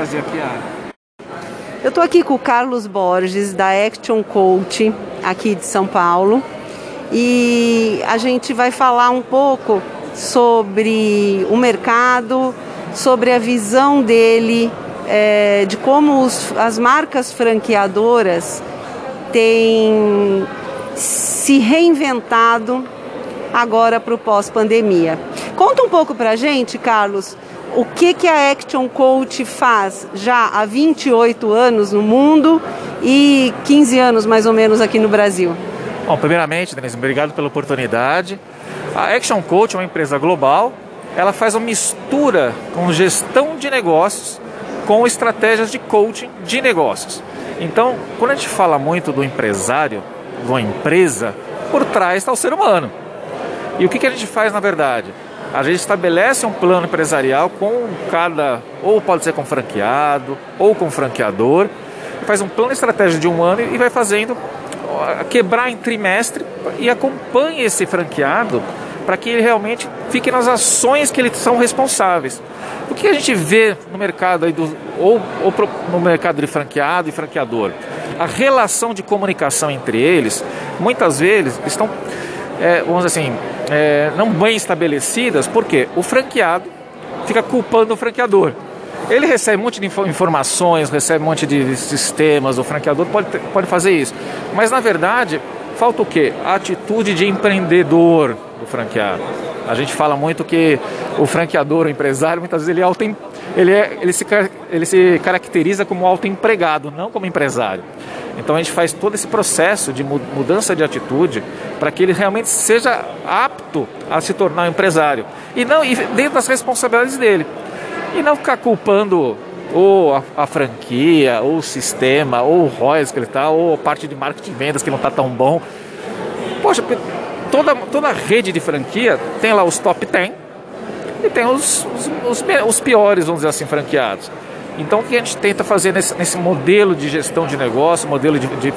fazer a piada. Eu estou aqui com o Carlos Borges, da Action Coach, aqui de São Paulo, e a gente vai falar um pouco sobre o mercado, sobre a visão dele é, de como os, as marcas franqueadoras têm se reinventado agora para o pós-pandemia. Conta um pouco para a gente, Carlos, o que, que a Action Coach faz já há 28 anos no mundo e 15 anos mais ou menos aqui no Brasil? Bom, primeiramente, Denise, obrigado pela oportunidade. A Action Coach é uma empresa global, ela faz uma mistura com gestão de negócios com estratégias de coaching de negócios. Então, quando a gente fala muito do empresário, de uma empresa, por trás está o ser humano. E o que, que a gente faz na verdade? A gente estabelece um plano empresarial com cada, ou pode ser com franqueado, ou com franqueador, faz um plano estratégico de um ano e vai fazendo quebrar em trimestre e acompanha esse franqueado para que ele realmente fique nas ações que eles são responsáveis. O que a gente vê no mercado aí do, ou, ou no mercado de franqueado e franqueador? A relação de comunicação entre eles, muitas vezes, estão, é, vamos dizer assim, é, não bem estabelecidas, porque o franqueado fica culpando o franqueador. Ele recebe um monte de informações, recebe um monte de sistemas, o franqueador pode, pode fazer isso. Mas na verdade, falta o quê? A atitude de empreendedor do franqueado. A gente fala muito que o franqueador, o empresário, muitas vezes ele, é auto, ele, é, ele, se, ele se caracteriza como autoempregado, não como empresário. Então a gente faz todo esse processo de mudança de atitude para que ele realmente seja apto a se tornar um empresário. E não e dentro das responsabilidades dele. E não ficar culpando ou a, a, franquia, ou o sistema, ou o royalties que ele está, ou a parte de marketing de vendas que não está tão bom. Poxa, toda, toda rede de franquia tem lá os top 10 e tem os, os, os, os piores, vamos dizer assim, franqueados. Então, o que a gente tenta fazer nesse, nesse modelo de gestão de negócio, modelo de, de,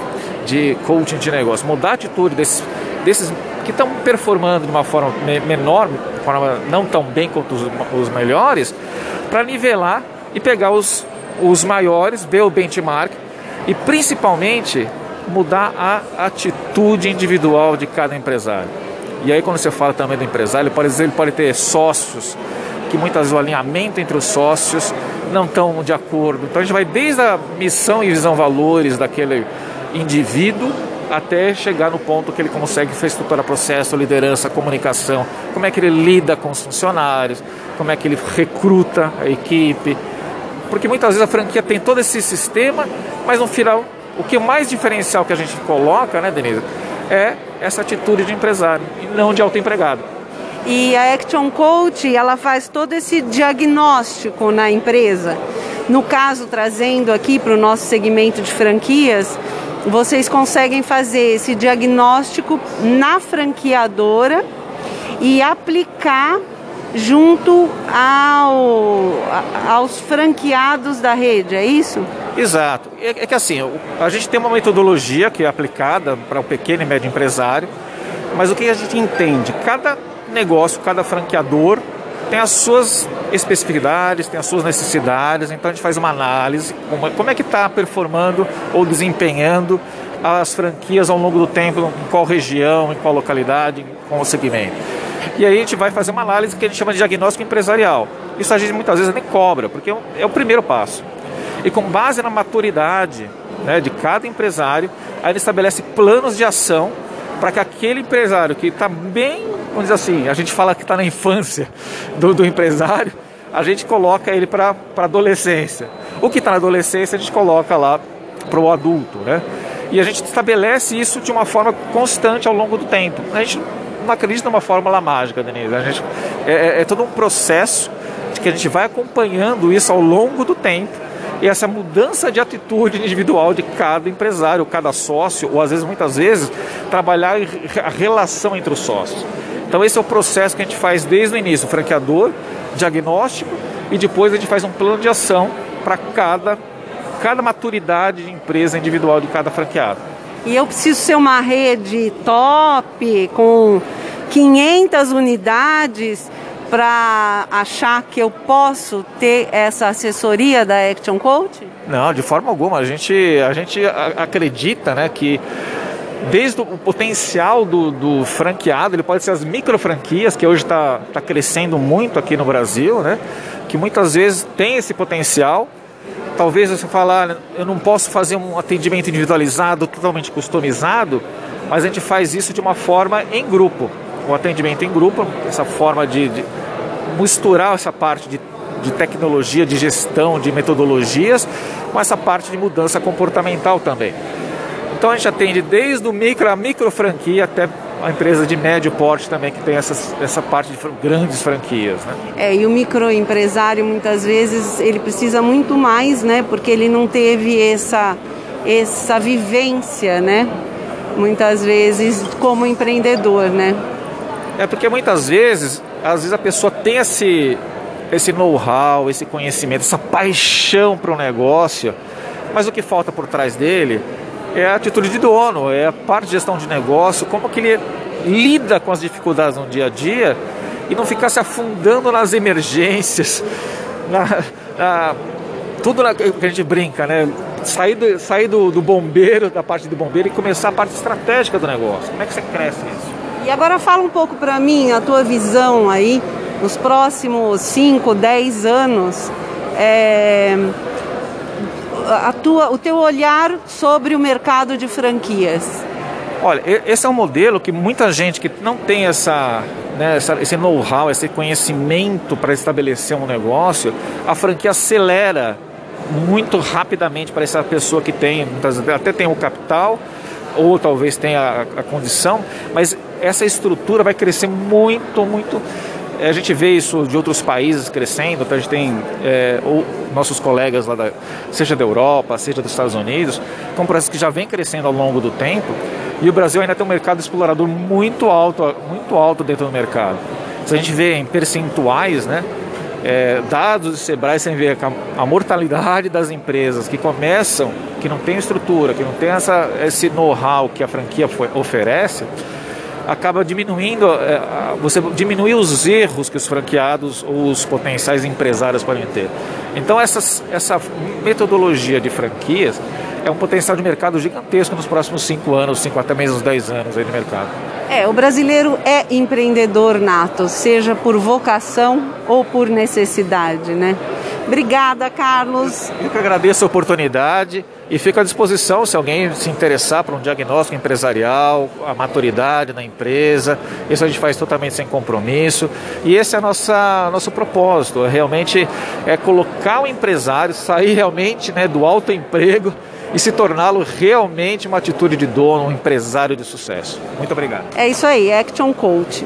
de coaching de negócio? Mudar a atitude desses, desses que estão performando de uma forma menor, de forma não tão bem quanto os, os melhores, para nivelar e pegar os, os maiores, ver o benchmark e principalmente mudar a atitude individual de cada empresário. E aí quando você fala também do empresário, ele pode, ele pode ter sócios, que muitas vezes o alinhamento entre os sócios não estão de acordo. Então a gente vai desde a missão e visão valores daquele indivíduo até chegar no ponto que ele consegue estruturar processo, liderança, comunicação, como é que ele lida com os funcionários, como é que ele recruta a equipe. Porque muitas vezes a franquia tem todo esse sistema, mas no final o que mais diferencial que a gente coloca, né, Denise, é essa atitude de empresário e não de autoempregado. E a Action Coach, ela faz todo esse diagnóstico na empresa. No caso, trazendo aqui para o nosso segmento de franquias, vocês conseguem fazer esse diagnóstico na franqueadora e aplicar junto ao, aos franqueados da rede, é isso? Exato. É, é que assim, a gente tem uma metodologia que é aplicada para o pequeno e médio empresário, mas o que a gente entende? Cada negócio, cada franqueador tem as suas especificidades, tem as suas necessidades, então a gente faz uma análise, como, como é que está performando ou desempenhando as franquias ao longo do tempo, em qual região, em qual localidade, em qual segmento. E aí a gente vai fazer uma análise que a gente chama de diagnóstico empresarial. Isso a gente muitas vezes nem cobra, porque é, é o primeiro passo. E com base na maturidade né, de cada empresário, aí ele estabelece planos de ação para que aquele empresário que está bem, vamos dizer assim, a gente fala que está na infância do, do, empresário, a gente coloca ele para a adolescência. O que está na adolescência a gente coloca lá para o adulto, né? E a gente estabelece isso de uma forma constante ao longo do tempo. A gente não acredita numa fórmula mágica, Denise. A gente, é, é, é todo um processo de que a gente vai acompanhando isso ao longo do tempo e essa mudança de atitude individual de cada empresário, cada sócio, ou às vezes, muitas vezes, trabalhar a relação entre os sócios. Então esse é o processo que a gente faz desde o início, franqueador, diagnóstico e depois a gente faz um plano de ação para cada, cada maturidade de empresa individual de cada franqueado. E eu preciso ser uma rede top, com 500 unidades, para achar que eu posso ter essa assessoria da Action Coach? Não, de forma alguma. A gente, a gente acredita né, que desde o potencial do, do, franqueado, ele pode ser as micro franquias, que hoje está tá crescendo muito aqui no Brasil, né? que muitas vezes tem esse potencial. Talvez você falar, ah, eu não posso fazer um atendimento individualizado, totalmente customizado, mas a gente faz isso de uma forma em grupo. O atendimento em grupo, essa forma de, de misturar essa parte de, de tecnologia, de gestão, de metodologias, com essa parte de mudança comportamental também. Então a gente atende desde o micro, a micro franquia até a empresa de médio porte também que tem essas, essa parte de grandes franquias. Né? É, e o microempresário muitas vezes ele precisa muito mais, né? Porque ele não teve essa, essa vivência, né? Muitas vezes como empreendedor, né? É porque muitas vezes, às vezes a pessoa tem esse, esse know-how, esse conhecimento, essa paixão para o negócio, mas o que falta por trás dele é a atitude de dono, é a parte de gestão de negócio, como que ele lida com as dificuldades no dia a dia e não ficar se afundando nas emergências, na, na tudo na, que a gente brinca, né? Sair, do, sair do, do, bombeiro, da parte do bombeiro e começar a parte estratégica do negócio. Como é que você cresce nisso? E agora fala um pouco para mim a tua visão aí nos próximos 5, 10 anos. É a tua, o teu olhar sobre o mercado de franquias? Olha, esse é um modelo que muita gente que não tem essa, né, essa esse know-how, esse conhecimento para estabelecer um negócio, a franquia acelera muito rapidamente para essa pessoa que tem, até tem o capital, ou talvez tenha a, a condição, mas essa estrutura vai crescer muito, muito a gente vê isso de outros países crescendo, então a gente tem é, ou nossos colegas lá, da, seja da Europa, seja dos Estados Unidos, com processo que já vem crescendo ao longo do tempo, e o Brasil ainda tem um mercado explorador muito alto, muito alto dentro do mercado. Se a gente vê em percentuais, né, é, dados do Sebrae, você vê a mortalidade das empresas que começam, que não tem estrutura, que não tem essa, esse know-how que a franquia oferece, acaba diminuindo, é, você diminui os erros que os franqueados ou os potenciais empresários podem ter. Então essas, essa metodologia de franquias é um potencial de mercado gigantesco nos próximos 5 anos, 5 até mesmo 10 anos aí no mercado. É, o brasileiro é empreendedor nato, seja por vocação ou por necessidade, né? Obrigada, Carlos. Eu que agradeço a oportunidade e fico à disposição se alguém se interessar por um diagnóstico empresarial, a maturidade da empresa. Isso a gente faz totalmente sem compromisso. E esse é nossa nosso propósito, é realmente é colocar o empresário sair realmente né, do alto emprego e se torná-lo realmente uma atitude de dono, um empresário de sucesso. Muito obrigado. É isso aí, Action Coach.